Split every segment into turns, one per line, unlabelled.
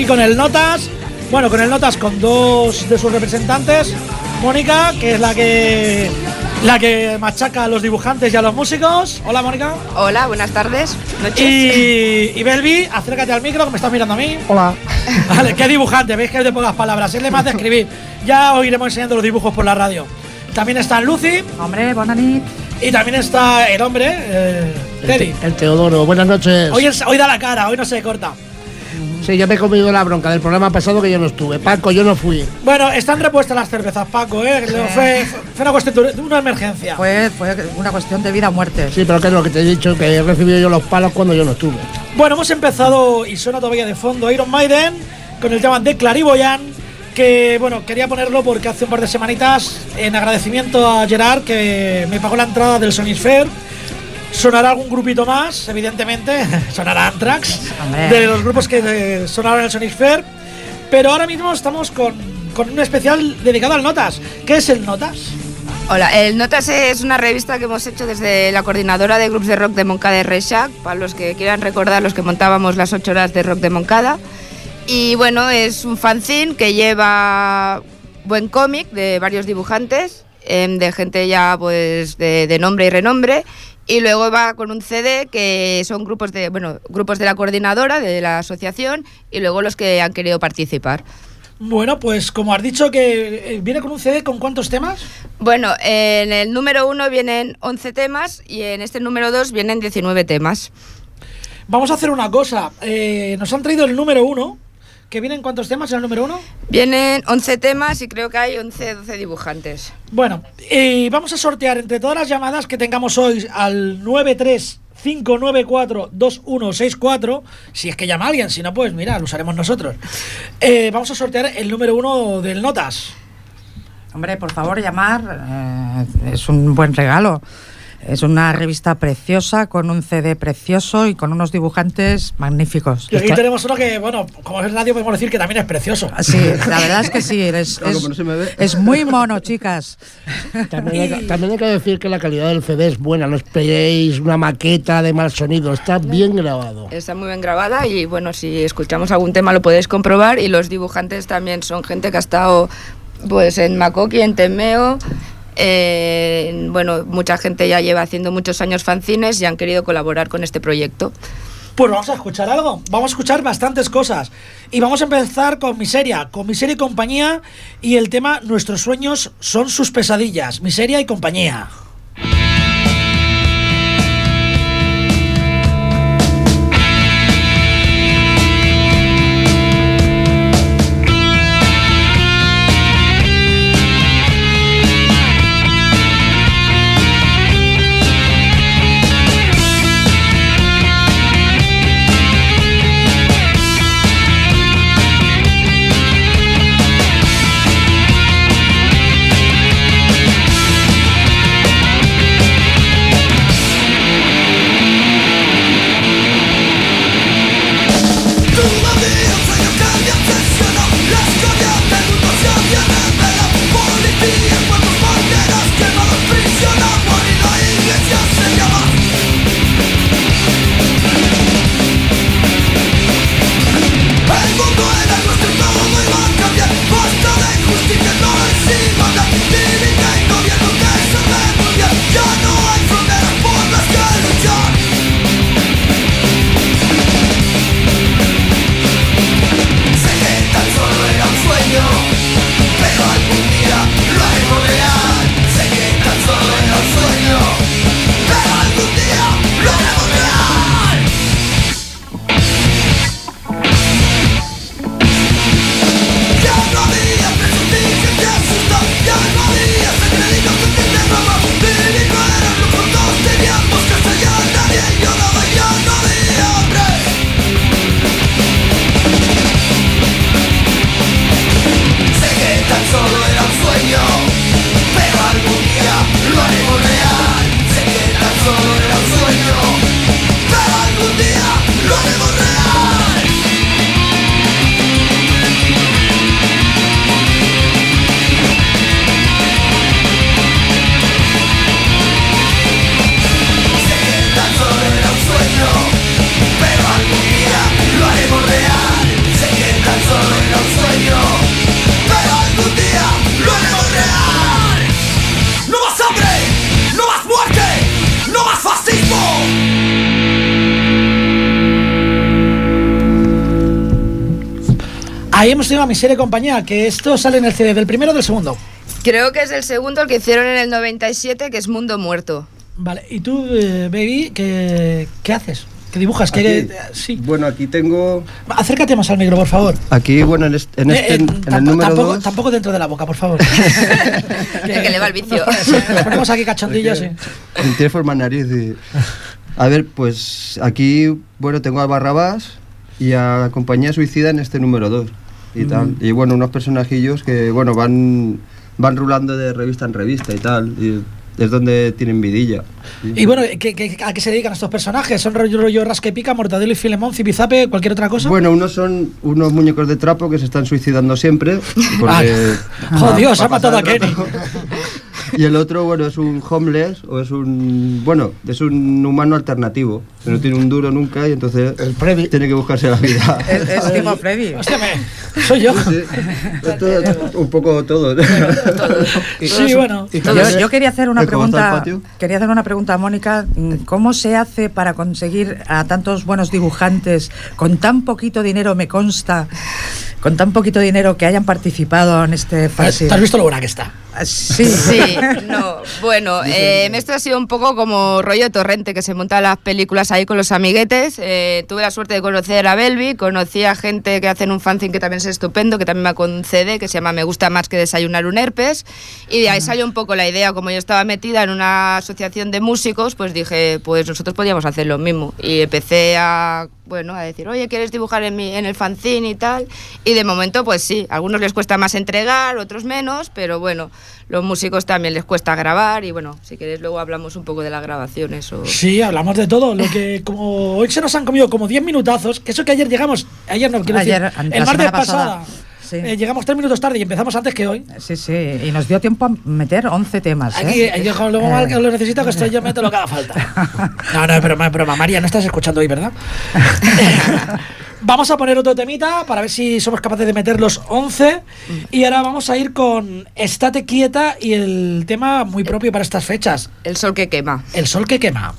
aquí con el Notas. Bueno, con el Notas con dos de sus representantes. Mónica, que es la que la que machaca a los dibujantes y a los músicos. Hola, Mónica.
Hola, buenas tardes. Noches.
Y, y Belvi, acércate al micro que me estás mirando a mí.
Hola.
Vale, qué dibujante, veis que es de pocas palabras. Él le más de escribir. Ya os iremos enseñando los dibujos por la radio. También está Lucy
Hombre, bonanit.
y también está el hombre, eh, Teddy.
El Teodoro, buenas noches.
Hoy, es- hoy da la cara, hoy no se corta.
Sí, yo me he comido la bronca del programa pasado que yo no estuve. Paco, yo no fui.
Bueno, están repuestas las cervezas, Paco, ¿eh? Fue, fue una cuestión de una emergencia.
Fue, fue una cuestión de vida o muerte.
Sí, pero que es lo que te he dicho, que he recibido yo los palos cuando yo no estuve.
Bueno, hemos empezado y suena todavía de fondo Iron Maiden con el tema de Clariboyan. Que bueno, quería ponerlo porque hace un par de semanitas, en agradecimiento a Gerard, que me pagó la entrada del Sonisphere. Sonará algún grupito más, evidentemente. Sonará Anthrax, de los grupos que eh, sonaron en el Sonisphere. Pero ahora mismo estamos con, con un especial dedicado al Notas. ¿Qué es el Notas?
Hola, el Notas es una revista que hemos hecho desde la coordinadora de grupos de rock de Moncada de Reixac, para los que quieran recordar los que montábamos las 8 horas de rock de Moncada. Y bueno, es un fanzine que lleva buen cómic de varios dibujantes, em, de gente ya pues de, de nombre y renombre. Y luego va con un CD que son grupos de, bueno, grupos de la coordinadora, de la asociación, y luego los que han querido participar.
Bueno, pues como has dicho que eh, viene con un CD con cuántos temas?
Bueno, en el número uno vienen 11 temas y en este número 2 vienen 19 temas.
Vamos a hacer una cosa. eh, nos han traído el número uno. ¿Que vienen cuántos temas en el número uno?
Vienen 11 temas y creo que hay 11, 12 dibujantes.
Bueno, eh, vamos a sortear entre todas las llamadas que tengamos hoy al 935942164. Si es que llama alguien, si no, pues mira, lo usaremos nosotros. Eh, vamos a sortear el número uno del Notas.
Hombre, por favor, llamar. eh, es un buen regalo. Es una revista preciosa, con un CD precioso y con unos dibujantes magníficos.
Y aquí tenemos uno que, bueno, como es radio, podemos decir que también es precioso.
Sí, la verdad es que sí. Es,
Claro,
es-
no
es muy mono, chicas.
También hay, también hay que decir que la calidad del CD es buena. No esperéis una maqueta de mal sonido. Está bien grabado.
Está muy bien grabada y bueno, si escuchamos algún tema lo podéis comprobar y los dibujantes también son gente que ha estado pues en Macoqui, en Temeo. Eh, bueno, mucha gente ya lleva haciendo muchos años fanzines y han querido colaborar con este proyecto.
Pues vamos a escuchar algo. Vamos a escuchar bastantes cosas. Y vamos a empezar con Miseria, con Miseria y compañía. Y el tema Nuestros sueños son sus pesadillas. Miseria y compañía. Ahí hemos tenido a Miseria y compañía, que esto sale en el CD del primero o del segundo.
Creo que es el segundo, el que hicieron en el 97, que es Mundo Muerto.
Vale, ¿y tú, eh, Baby, qué, qué haces? ¿Qué dibujas? ¿Qué,
Aquí-
sí.
Bueno, aquí tengo.
Acércate más al micro, por favor.
Aquí, bueno, en este, en,
Eh,
este-
eh,
en
tampo-
el número
tampoco,
2.
tampoco dentro de la boca, por favor.
que le va el vicio.
Nos ponemos aquí cachondillos, sí.
Tiene forma nariz. y- A ver, pues aquí, bueno, tengo a Barrabás y a Compañía Suicida en este número 2 y tal. Y bueno, unos personajillos que, bueno, van, van rulando de revista en revista y tal. Y es donde tienen vidilla. sí.
Y bueno, ¿qué- qué- a qué se dedican estos personajes? ¿Son rollo, rollo rasca y pica, mortadelo y filemón, zipizape, cualquier otra cosa?
Bueno, unos son unos muñecos de trapo que se están suicidando siempre. Porque,
¡Oh, Dios! Ha matado a Kenny.
Y el otro, bueno, es un homeless o es un. Bueno, es un humano alternativo. No tiene un duro nunca y entonces.
El Freddy.
Tiene que buscarse la vida.
Es, es tipo Freddy.
Hostia, soy yo.
Sí, un poco todo.
Sí, bueno.
Y
Yo, quería hacer una
¿De cómo está el
pregunta. Quería hacer una pregunta a Mónica. ¿Cómo se hace para conseguir a tantos buenos dibujantes con tan poquito dinero? Me consta, con tan poquito dinero que hayan participado en este
¿Te
fácil.
has visto lo buena que está?
Sí.
Sí, no. Bueno, eh, esto ha sido un poco como rollo torrente, que se montan las películas ahí con los amiguetes. Eh, tuve la suerte de conocer a Belvi, conocí a gente que hacen un fanzine que también es estupendo, que también me concede, que se llama Me gusta más que desayunar un herpes. Y de ahí salió un poco la idea, como yo estaba metida en una asociación de músicos, pues dije, pues nosotros podíamos hacer lo mismo. Y empecé a, bueno, a decir, oye, ¿quieres dibujar en, mi, en el fanzine y tal? Y de momento, pues sí, a algunos les cuesta más entregar, otros menos, pero bueno, los músicos también les cuesta grabar y bueno, si queréis luego hablamos un poco de las grabaciones o...
Sí, hablamos de todo. Lo que como hoy se nos han comido como 10 minutazos, que eso que ayer llegamos, ayer no quiero
Ayer,
decir, el martes pasada,
pasada, sí.
eh, llegamos 3 minutos tarde y empezamos antes que hoy.
Sí, sí. Y nos dio tiempo a meter 11 temas. ¿eh?
Aquí, yo como mal que lo necesito, que estoy yo meto lo que haga falta. No, no, es broma, es broma. María, no estás escuchando hoy, ¿verdad? vamos a poner otro temita para ver si somos capaces de meter los 11. Y ahora vamos a ir con Estate quieta y el tema muy propio para estas fechas,
El sol que quema.
el sol que quema.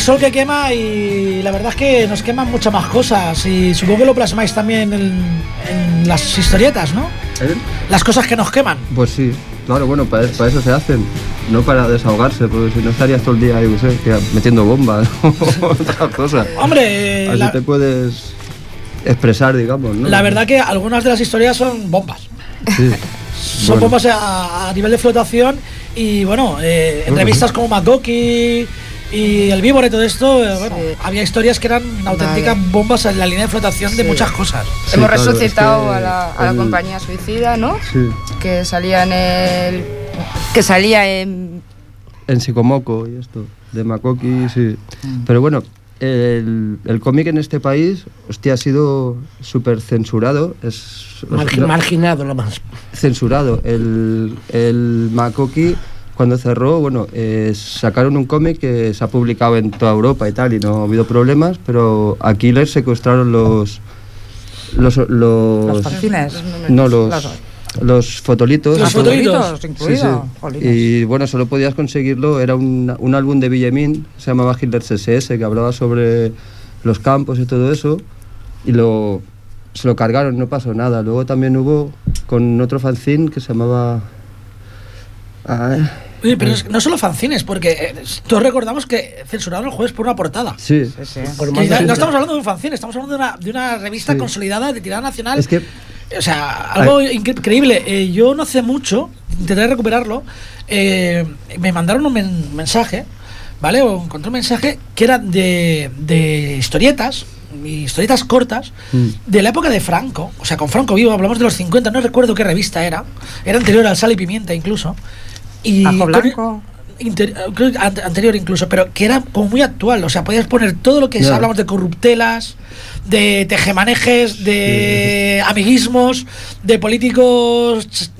El sol que quema
y la verdad es que nos queman muchas más cosas y supongo que lo plasmáis también en, en las historietas, ¿no?
¿Eh?
Las cosas que nos queman.
Pues sí, claro, bueno, para, para eso se hacen, no para desahogarse, porque si no estarías todo el día, yo sé, metiendo bombas o otra cosa.
Hombre,
Así
la,
te puedes expresar, digamos, ¿no?
la verdad que algunas de las historias son bombas.
Sí.
Son
Bueno.
bombas a, a nivel de flotación y bueno, eh, en revistas como Makoki y El Víbora y todo esto, eh, bueno,
Sí.
había historias que eran auténticas
Vale.
bombas en la línea de flotación de muchas cosas.
Sí,
Hemos
claro,
resucitado
es que
a, la, a la compañía suicida, ¿no?
Sí.
Que salía en el. que salía en.
En Psicomoco y esto, de Makoki, sí. Pero bueno, el, el cómic en este país, hostia, ha sido súper censurado. Es, no-
marginado lo más.
censurado. El, el Makoki, cuando cerró, bueno, eh, sacaron un cómic que se ha publicado en toda Europa y tal, y no ha habido problemas, pero aquí les secuestraron los. Los, los,
Los fanzines.
no, los, los fotolitos.
Los fotolitos.
Sí,
incluido.
sí. Y bueno, solo podías conseguirlo, era un, un álbum de Villemin, se llamaba Hitler CSS, que hablaba sobre los campos y todo eso, y lo, se lo cargaron, no pasó nada. Luego también hubo con otro fanzine que se llamaba... ah,
Oye, pero es- no solo fanzines, porque eh, todos recordamos que censuraron el jueves por una portada.
sí,
Sí, sí.
Por
Que
más
ya-
de-
no estamos hablando de un fanzine, estamos hablando de una, de una revista
Sí.
consolidada de tirada nacional.
es que
O sea, algo incre- increíble. Eh, yo no hace mucho, intenté recuperarlo, eh, me mandaron un men- mensaje, ¿vale? O encontré un mensaje que era de, de historietas, historietas cortas,
Mm.
de la época de Franco. O sea, con Franco vivo, hablamos de los 50, no recuerdo qué revista era. Era anterior al Sal y Pimienta incluso. Y
Ajo Blanco.
inter- anterior incluso, pero que era como muy actual. O sea, podías poner todo lo que
Ya.
hablamos de corruptelas, de tejemanejes, de amiguismos, de políticos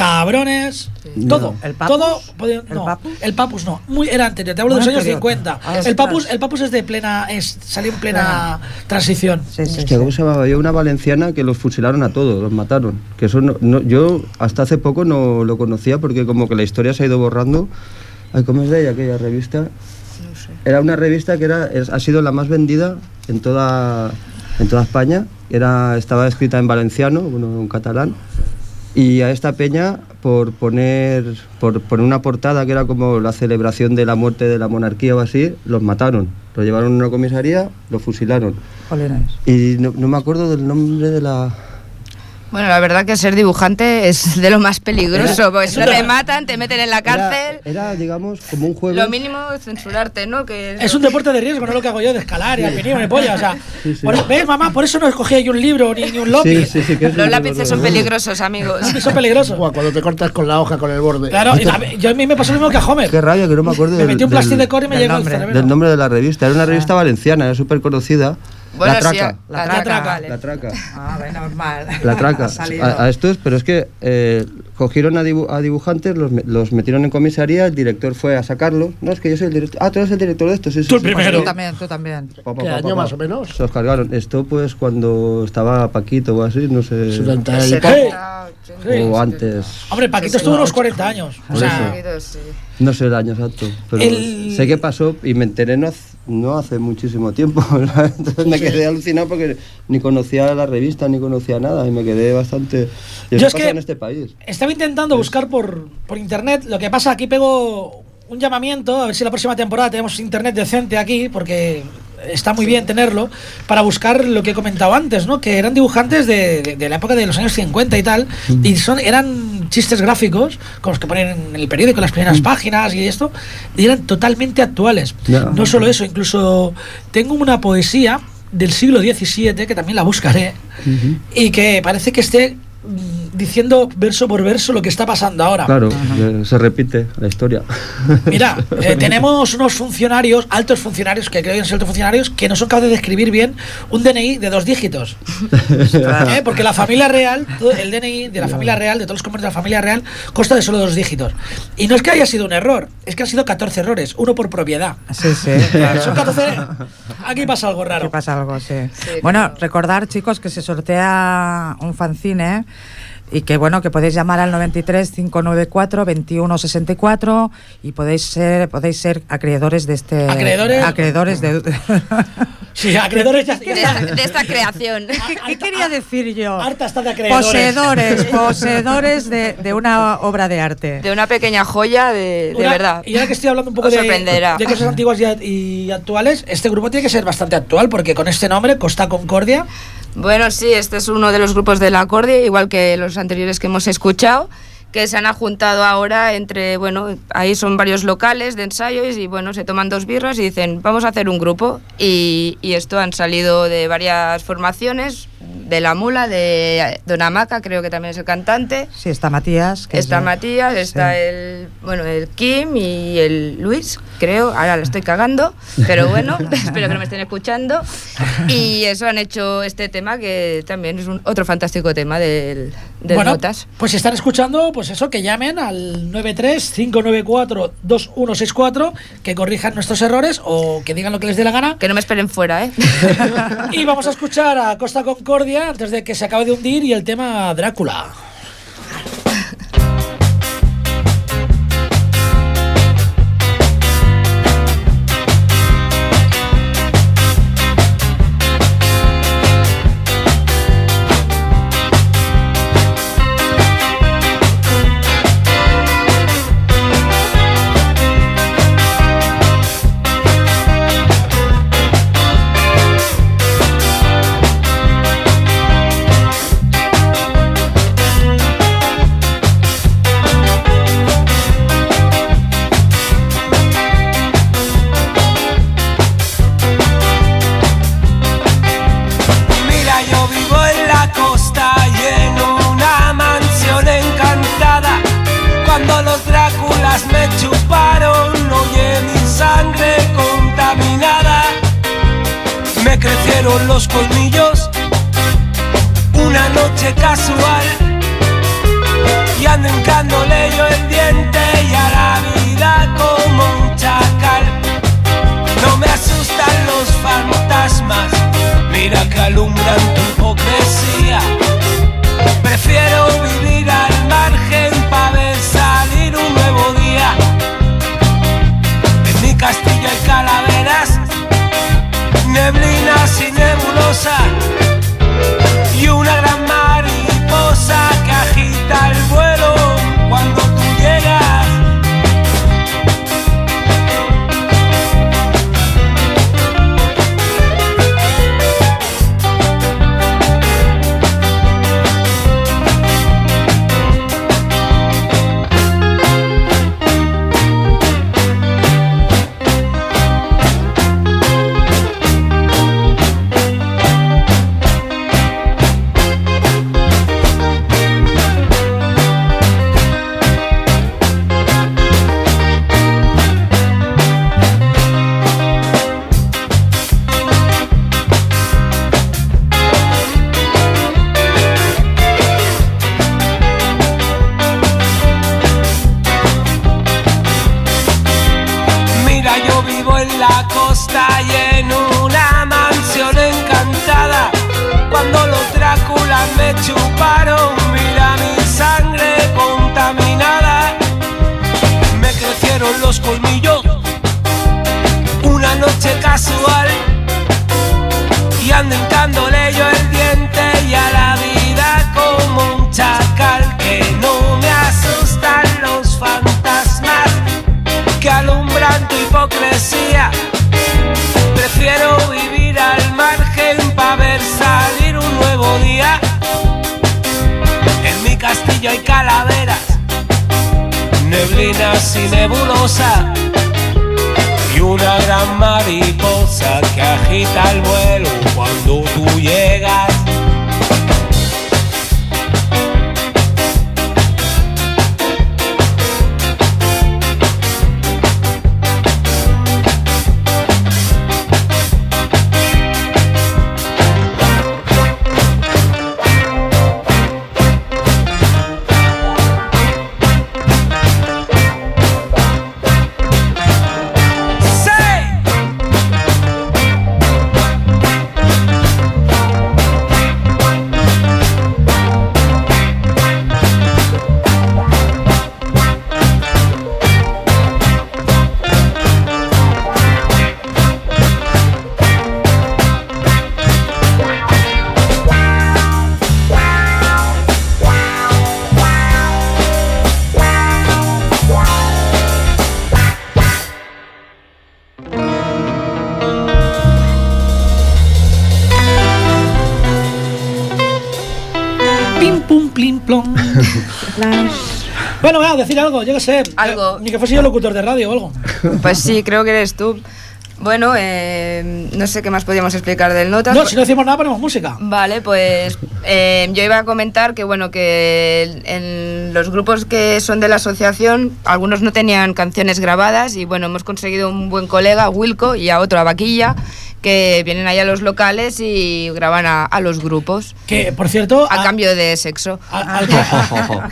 cabrones, todo.
¿El Papus?
Todo podía-
¿El
no,
Papus?
el Papus no, muy era anterior, te hablo de los años
anterior.
50.
Ah,
el. Papus, el Papus es de plena es salió en plena transición.
Sí, sí,
Hostia,
sí.
¿cómo se llamaba? Había una valenciana que los fusilaron a todos, los mataron. Que eso no, no- yo hasta hace poco no lo conocía porque como que la historia se ha ido borrando. Ay, ¿cómo es de ella aquella revista? Era una revista que era, es- ha sido la más vendida en toda, en toda España. Era, estaba escrita en valenciano, bueno, en catalán. Y a esta peña, por poner, por poner una portada que era como la celebración de la muerte de la monarquía o así, los mataron. Lo llevaron a una comisaría, lo fusilaron.
Jolines.
Y no, no me acuerdo del nombre de la...
Bueno, la verdad que ser dibujante es de lo más peligroso,
Era-
porque si
una-
te matan, te meten en la cárcel.
Era, era, digamos, como un juego...
Lo mínimo es censurarte, ¿no? Que
Es un deporte de riesgo, no lo que hago yo de escalar y alpinismo ni polla. O sea,
Sí, sí.
por- ¿ves, mamá? Por eso no escogía yo un libro ni, ni un lápiz.
Sí, sí, sí, que es
Los lápices son peligrosos, amigos.
Los lápices son peligrosos.
Buah, cuando te cortas con la hoja, con el borde.
Claro, y a mí- yo a mí me pasó lo mismo que a Homer.
Qué rabia, que no me acuerdo
Me
del,
metí un plástico de core y me llegó
nombre.
cerebro.
del nombre de la revista. Era una revista valenciana, era súper conocida.
Bueno,
la
sí,
Traca.
la,
La
traca,
Traca.
vale.
La Traca.
Ah, bueno, normal.
La Traca. A, a estos, pero es que eh, cogieron a, dibu- a dibujantes, los, me- los metieron en comisaría, el director fue a sacarlos. No, es que yo soy el director. Ah, tú eres el director de esto, sí, sí.
Tú el
sí.
primero.
Tú también, tú también.
Pa, pa,
¿Qué
pa,
año
pa,
más
pa.
o menos?
Se los cargaron. Esto, pues, cuando estaba Paquito o así, no sé.
70 y
Sí.
poco.
Sí.
O antes.
Hombre, Paquito estuvo unos 40 años. O sea.
No sé el año exacto. Pero
El-
sé qué pasó y me enteré no, hace- no hace muchísimo tiempo. Entonces me quedé alucinado porque ni conocía la revista ni conocía nada y me quedé bastante. Y
Yo es que-
en este país.
Estaba intentando buscar por, por internet. Lo que pasa, aquí pego un llamamiento, a ver si la próxima temporada tenemos internet decente aquí, porque está muy bien tenerlo, para buscar lo que he comentado antes, ¿no? Que eran dibujantes de, de- de la época de los años 50 y tal, y son, eran chistes gráficos, con los que ponen en el periódico, en las primeras páginas y esto, y eran totalmente actuales. No solo eso, incluso tengo una poesía del siglo XVII, que también la buscaré, y que parece que esté mm, diciendo verso por verso lo que está pasando ahora.
Claro, eh, se repite la historia.
Mira, eh, tenemos unos funcionarios, altos funcionarios, que creo que son altos funcionarios, que no son capaces de escribir bien un DNI de dos dígitos. ¿Eh? Porque la familia real, el DNI de la familia real, de todos los comercios de la familia real, consta de solo dos dígitos. Y no es que haya sido un error, es que han sido 14 errores, uno por propiedad.
Sí, sí, claro.
Son 14. Aquí pasa algo
Aquí
raro.
pasa algo, sí.
Sí,
bueno,
claro.
recordar, chicos, que se sortea un fanzine y que bueno, que podéis llamar al 93 594 2164 y podéis ser podéis ser acreedores de este
Acreedores.
acreedores de
Sí, acreedores ya.
De esta, de esta creación.
¿Qué, qué quería decir yo?
Harta está de acreedores.
Poseedores, poseedores de, de una obra de arte.
De una pequeña joya de, de
Una-
verdad.
Y ahora que estoy hablando un poco
Os
de, de cosas antiguas y, y actuales, este grupo tiene que ser bastante actual, porque con este nombre, Costa Concordia,
Bueno, sí, este es uno de los grupos del acorde, igual que los anteriores que hemos escuchado, que se han juntado ahora entre, bueno, ahí son varios locales de ensayos y bueno, se toman dos birras y dicen, vamos a hacer un grupo. Y, y esto han salido de varias formaciones, de La Mula, de Don Amaca, creo que también es el cantante.
Sí, está Matías. que
Está
es-
Matías, está
sí.
el bueno el Kim y el Luis, creo. Ahora lo estoy cagando, pero bueno, espero que no me estén escuchando. Y eso han hecho este tema que también es un, otro fantástico tema del, de
bueno,
notas.
pues si están escuchando, pues eso, que llamen al 93-594-2164, que corrijan nuestros errores o que digan lo que les dé la gana.
Que no me esperen fuera, ¿eh?
Y vamos a escuchar a Costa Concordia antes de que se acabe de hundir y el tema Drácula. Decir algo, yo qué sé.
Algo.
Eh, Ni que fuese yo locutor de radio o algo.
Pues sí, creo que eres tú. Bueno, eh, no sé qué más podríamos explicar del Notas.
No, si no decimos nada, ponemos música.
Vale, pues eh, yo iba a comentar que bueno que en los grupos que son de la asociación algunos no tenían canciones grabadas y bueno hemos conseguido un buen colega Wilco y a otro a Vaquilla que vienen ahí a los locales y graban a, a los grupos
Que, por cierto,
a
a-
cambio de sexo.
al, al que,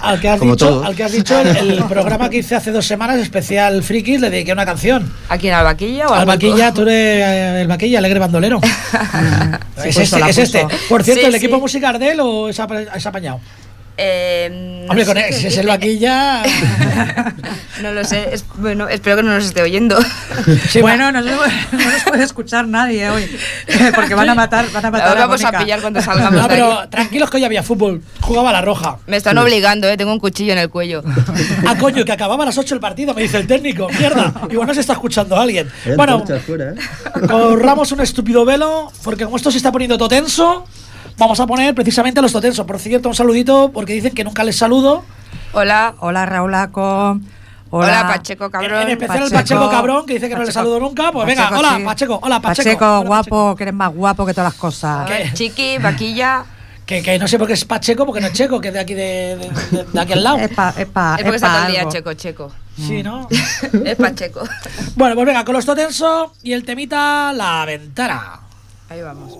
al que has
Como
dicho,
todo.
al que has dicho, el, el programa que hice hace dos semanas, especial Frikis, le dediqué una canción.
¿A quién? ¿Al Vaquilla o al
Al vaquilla, tú eres el vaquilla, alegre bandolero. es
puesto,
este,
la
es este. Por cierto,
Sí,
¿el equipo musical de él o es apañado?
Eh, no
Hombre, con él, si es el vaquilla.
No lo sé, es- bueno, espero que no nos esté oyendo.
Sí,
bueno, no, se- no nos puede escuchar nadie hoy, porque van a matar, van a matar
Ahora vamos a
Mónica.
pillar cuando salgamos
No, pero
aquí.
tranquilos que hoy había fútbol. Jugaba la roja.
Me están obligando, eh, tengo un cuchillo en el cuello.
Ah, coño, que acababa a las 8 el partido, me dice el técnico. Mierda, igual no se está escuchando alguien. Bueno,
fuera, ¿eh?
corramos un estúpido velo, porque como esto se está poniendo todo tenso, vamos a poner precisamente a los totensos. Por cierto, un saludito, porque dicen que nunca les saludo.
Hola.
Hola Raulaco.
Hola, Pacheco, cabrón.
En especial el Pacheco cabrón, que dice que no le
Pacheco.
saludo nunca. Pues venga,
Pacheco,
hola,
sí.
Pacheco, hola, Pacheco.
Pacheco,
Hola,
guapo, que eres más guapo que todas las cosas.
¿Qué?
Chiqui, vaquilla.
Que, que no sé por qué es Pacheco, porque no es Checo, que es de aquí, de, de- de- de aquí al lado.
Es pa, es pa,
es porque
es
está
pa
todo el día checo, checo.
Sí, ¿no?
es Pacheco.
Bueno, pues venga, con los totensos y el temita La Ventana.
Ahí vamos.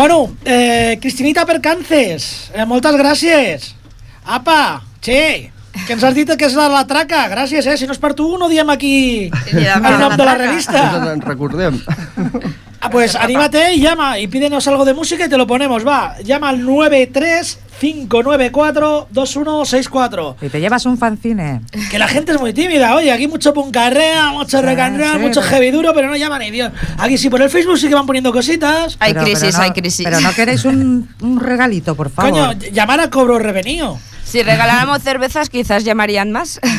Bueno, eh, Cristinita Percances, eh, moltes gràcies. Apa, che, que ens has dit que és de la traca. Gràcies, eh? Si no és per tu, no diem aquí el
la
nom de la revista.
Ens recordem.
Ah, pues anímate y llama y pídenos algo de música y te lo ponemos, va. Llama al 935942164.
Y te llevas un fanzine.
Que la gente es muy tímida, oye, aquí mucho puncarrea, mucho recanrea,
sí,
mucho
pero-
heavy duro, pero no llama ni Dios. Aquí sí, por el Facebook sí que van poniendo cositas.
Hay
Pero-
crisis,
pero no-
hay crisis.
Pero no queréis un, un regalito, por favor.
Coño, llamar a cobro revenido.
Si regaláramos cervezas, quizás llamarían más.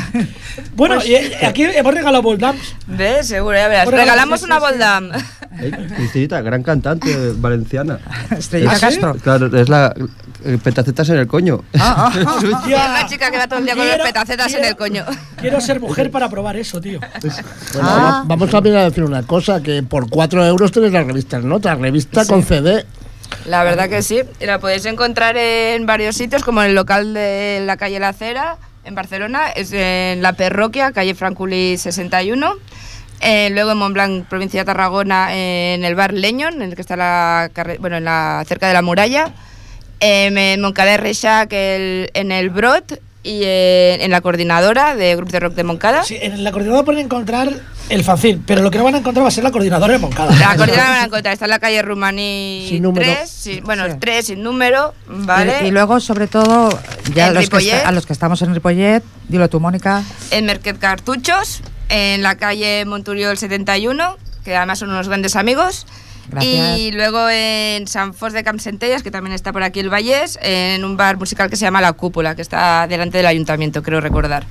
Bueno,
Pues
y, eh, aquí hemos regalado Boldams.
¿Ves? Seguro, ya verás. Regalamos una. Boldam.
Cristinita, gran cantante valenciana.
Estrellita
¿Ah, sí?
Castro.
Claro, es la eh, petacetas en el coño.
Ah, ah, ah.
Es la chica que va todo el día con los
Quiero-
petacetas en
quiero-
el coño.
Quiero ser mujer para probar eso, tío.
Bueno,
Ah.
va- Vamos también a decir una cosa, que por 4 euros tenéis la revista en nota, revista con CD.
La verdad que sí. La podéis encontrar en varios sitios, como en el local de la calle La Acera, en Barcelona, es en la parroquia, calle Franculi 61. Eh, luego en Montblanc, provincia de Tarragona, en el bar Leñon, en el que está la bueno, en la, cerca de la muralla. Em, en Moncada el- en el Brot y en, en la coordinadora de Grupo de Rock de Moncada.
Sí, en la coordinadora pueden encontrar el fanzine, pero lo que no van a encontrar va a ser la coordinadora de Moncada.
La coordinadora van a encontrar, está en la calle Rumaní
Sin número.
3, sí, bueno,
Sí.
3 sin número, ¿vale?
Y, y luego, sobre todo, ya los que a los que estamos en Ripollet, dilo tú, Mónica.
en Mercat Cartuchos, en la calle Monturiol 71, que además son unos grandes amigos. Y luego en San Fos de Campsentelles, que también está por aquí el Vallés, en un bar musical que se llama La Cúpula, que está delante del ayuntamiento, creo recordar.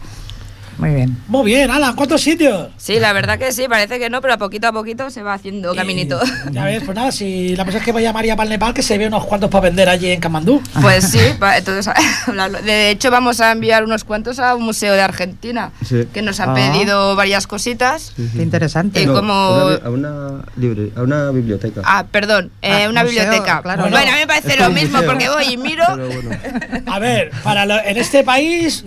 Muy bien.
Muy bien, Alan, ¿cuántos sitios?
Sí, la verdad que sí, parece que no, pero a poquito a poquito se va haciendo caminito.
Y, ya ves, pues nada, si la persona es que vaya a María para el Nepal, que se ve unos cuantos para vender allí en Kamandú.
Pues sí, entonces, de hecho vamos a enviar unos cuantos a un museo de Argentina,
Sí.
que nos han
Ah.
pedido varias cositas.
Qué interesante.
Y
No,
como-
una bi- a una libre, a una biblioteca.
Ah, perdón, eh,
Ah,
una
museo,
biblioteca.
claro.
bueno,
Bueno,
a mí me parece lo mismo
museo.
porque voy y miro.
Bueno.
A ver, para lo- en este país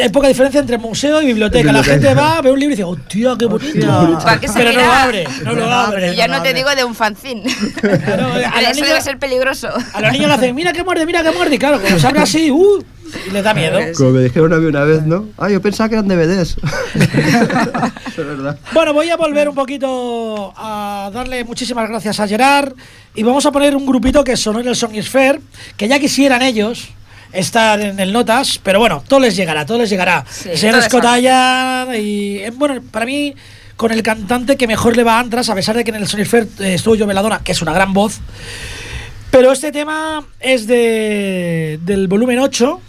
hay poca diferencia entre museo y biblioteca. La gente va, ve un libro y dice, hostia, qué bonito.
¿Para qué
Pero no lo abre, no lo abre.
Ya
no
te
abre.
digo de un fanzine.
Claro, a los
Eso
niños-
debe ser peligroso.
A los niños le hacen, mira que muerde, mira que muerde. Y claro, cuando se abre así, uh, y les da miedo.
Como me dijeron a mí una vez, ¿no? Ah, yo pensaba que eran DVDs. es verdad.
Bueno, voy a volver un poquito a darle muchísimas gracias a Gerard y vamos a poner un grupito que sonó en el Sonisphere, que ya quisieran ellos estar en el Notas, pero bueno, todo les llegará, todo les llegará.
Sí,
el señor
todo es
Scotaya y eh, bueno, para mí con el cantante que mejor le va a Antras, a pesar de que en el Sonisphere eh, estuvo yo Veladona, que es una gran voz. Pero este tema es de, del volumen 8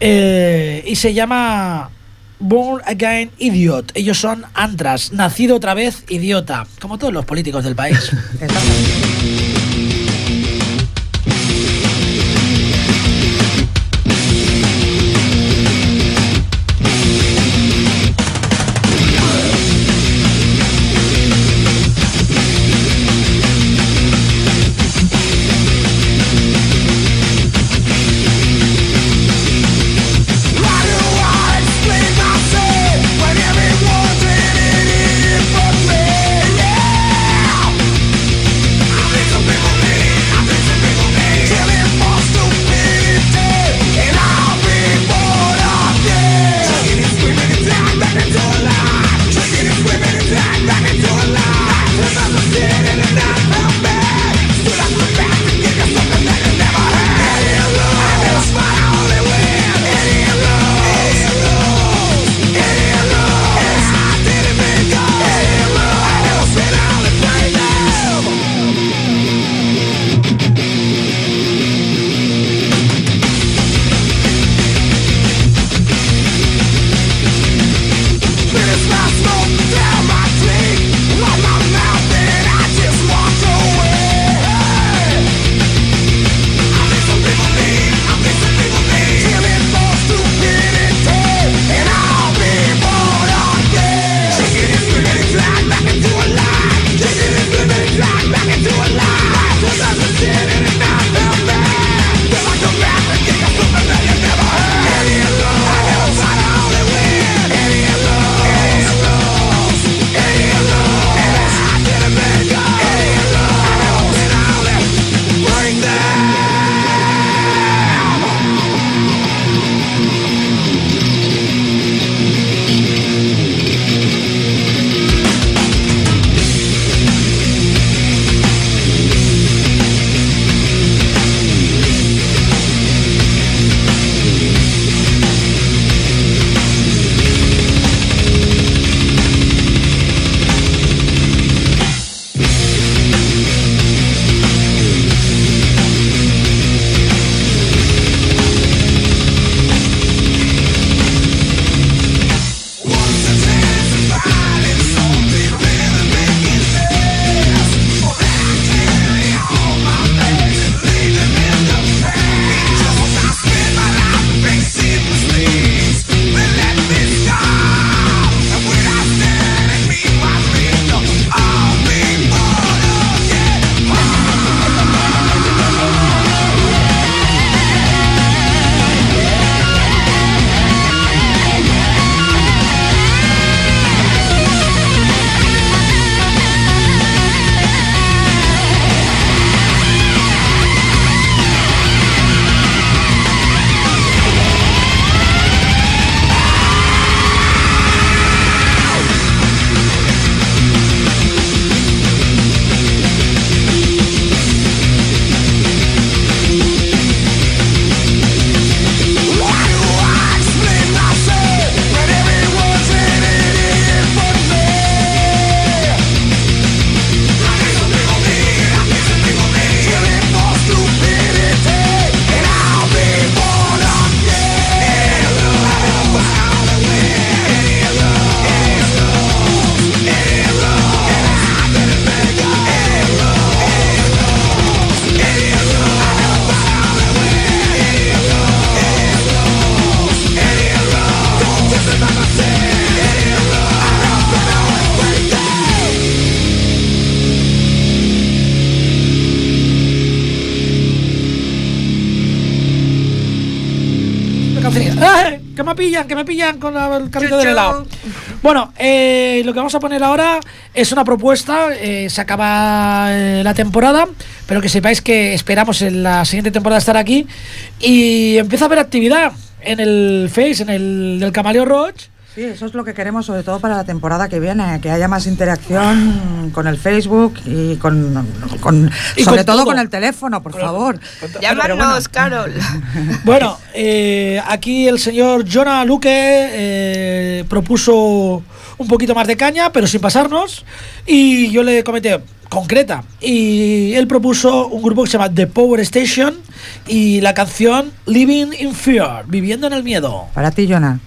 eh, y se llama Born Again Idiot. Ellos son Antras, nacido otra vez idiota, como todos los políticos del país.
dollar. Me
pillan, que me pillan con la- el carrito del helado. Bueno, eh, lo que vamos a poner ahora es una propuesta. eh, se acaba eh, la temporada, pero que sepáis que esperamos en la siguiente temporada estar aquí. Y empieza a haber actividad en el Face, en el del Camaleo Roach.
Sí, eso es lo que queremos, sobre todo para la temporada que viene, que haya más interacción con el Facebook y con, con-
Y
sobre
con
todo,
todo.
con el teléfono, por favor.
Llámanos, Carol.
Bueno, eh, aquí el señor Jonah Luque eh, propuso un poquito más de caña, pero sin pasarnos. Y yo le comenté, concreta. Y él propuso un grupo que se llama The Power Station y la canción Living in Fear, Viviendo en el Miedo.
Para ti, Jonah.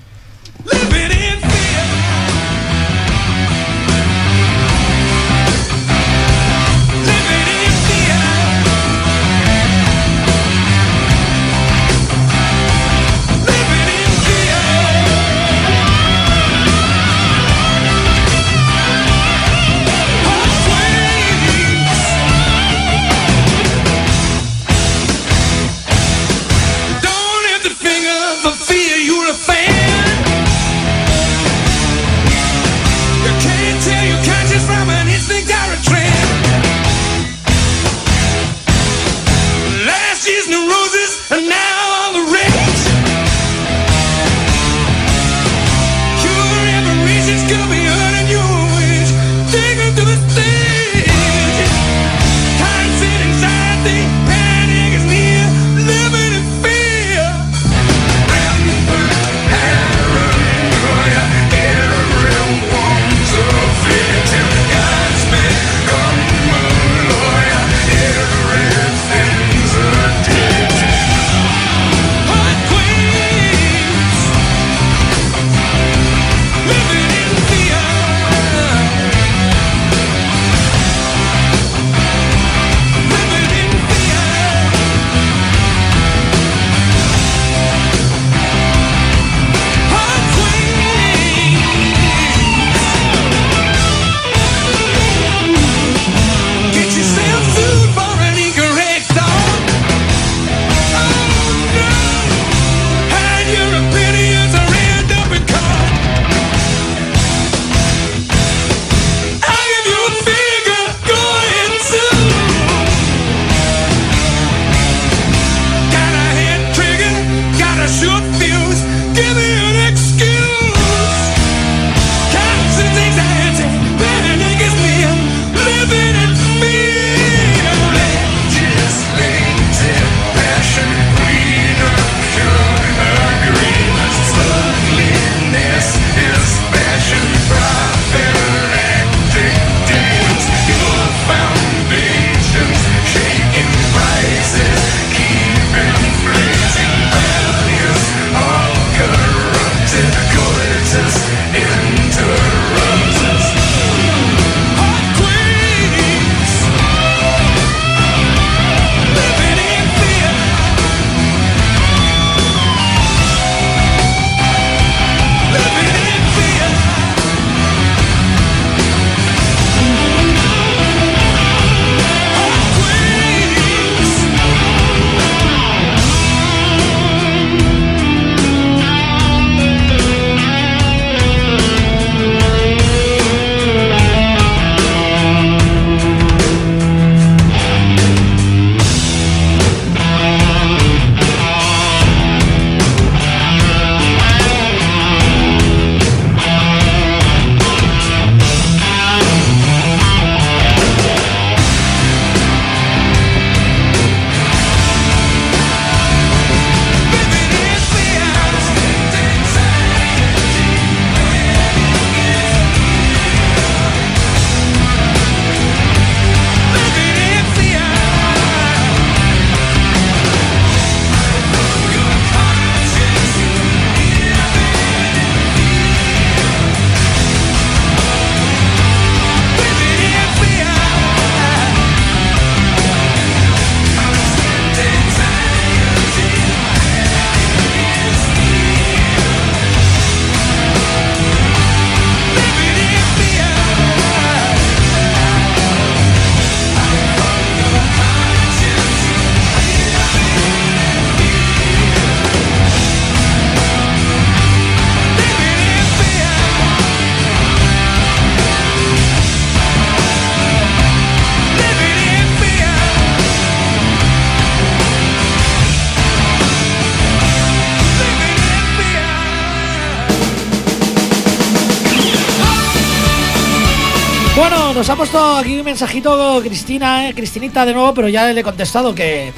Nos ha puesto aquí un mensajito Cristina, eh, Cristinita de nuevo, pero ya le he contestado que,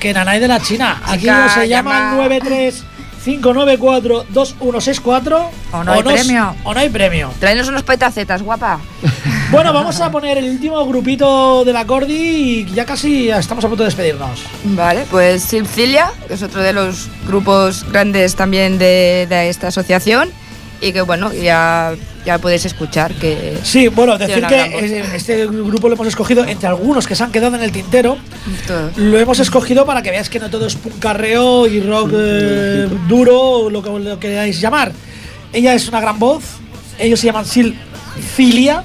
que Nanay de la China. Aquí
Chica,
se llama
llama-
935942164.
O no hay premio.
O no hay premio.
Tráenos unos petacetas, guapa.
Bueno, vamos a poner el último grupito de la Cordi y ya casi estamos a punto de despedirnos.
Vale, pues Silphilia, que es otro de los grupos grandes también de, de esta asociación. Y que bueno, ya, ya podéis escuchar que.
Sí, bueno, decir que este grupo lo hemos escogido entre algunos que se han quedado en el tintero.
Todo.
Lo hemos escogido para que veáis que no todo es puncarreo y rock eh, duro, o lo que lo queráis llamar. Ella es una gran voz, ellos se llaman Silfilia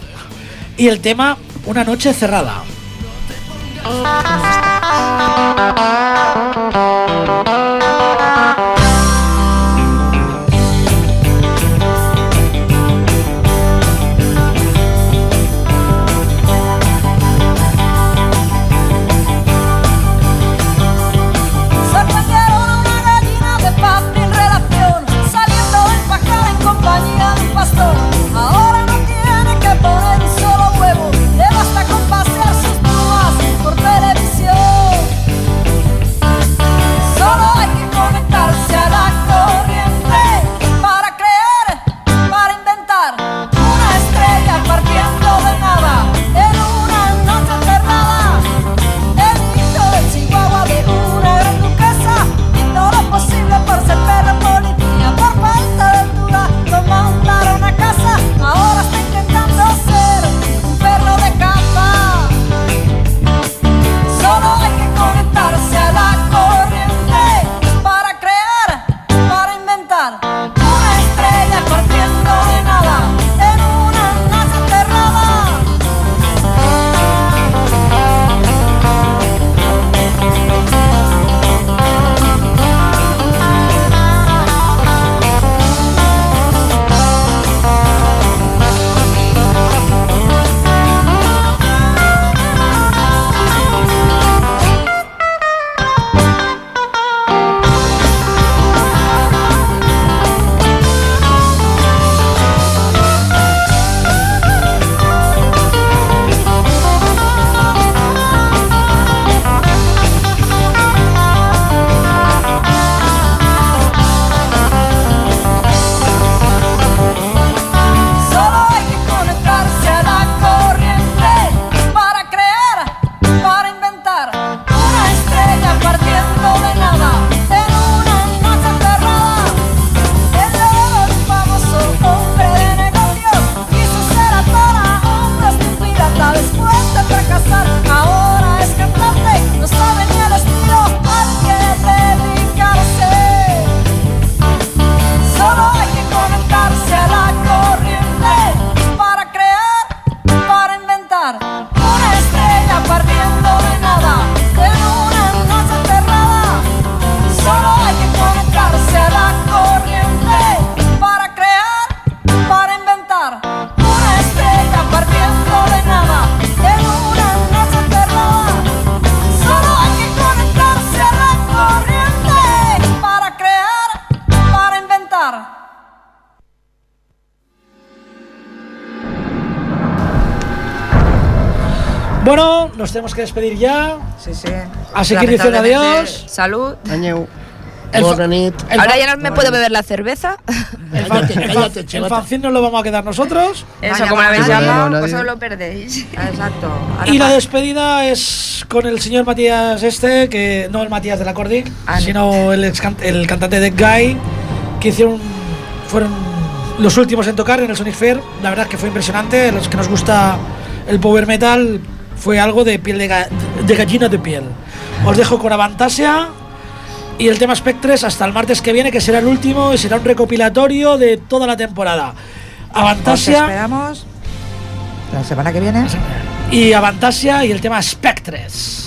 y el tema Una noche cerrada. Bueno, nos tenemos que despedir ya.
Sí, sí.
Así que dicen adiós.
Salud.
Añeu.
El el
Ahora ya no me puedo beber la cerveza.
El, fan, el, fan- nos lo vamos a quedar nosotros.
Eso,
Vaya,
como habéis llamado, pues lo perdéis.
Exacto. Ahora
Y la despedida es con el señor Matías este, que no el Matías de la Cordi,
Ah, no.
sino el, ex can- el cantante de Guy, que hicieron, fueron los últimos en tocar en el Sonic Fair. La verdad es que fue impresionante. Los que nos gusta el power metal fue algo de piel de, ga- de gallina de piel. Os dejo con Avantasia y el tema Spectres hasta el martes que viene, que será el último y será un recopilatorio de toda la temporada.
Os
Avantasia
esperamos la semana que viene.
y Avantasia y el tema Spectres.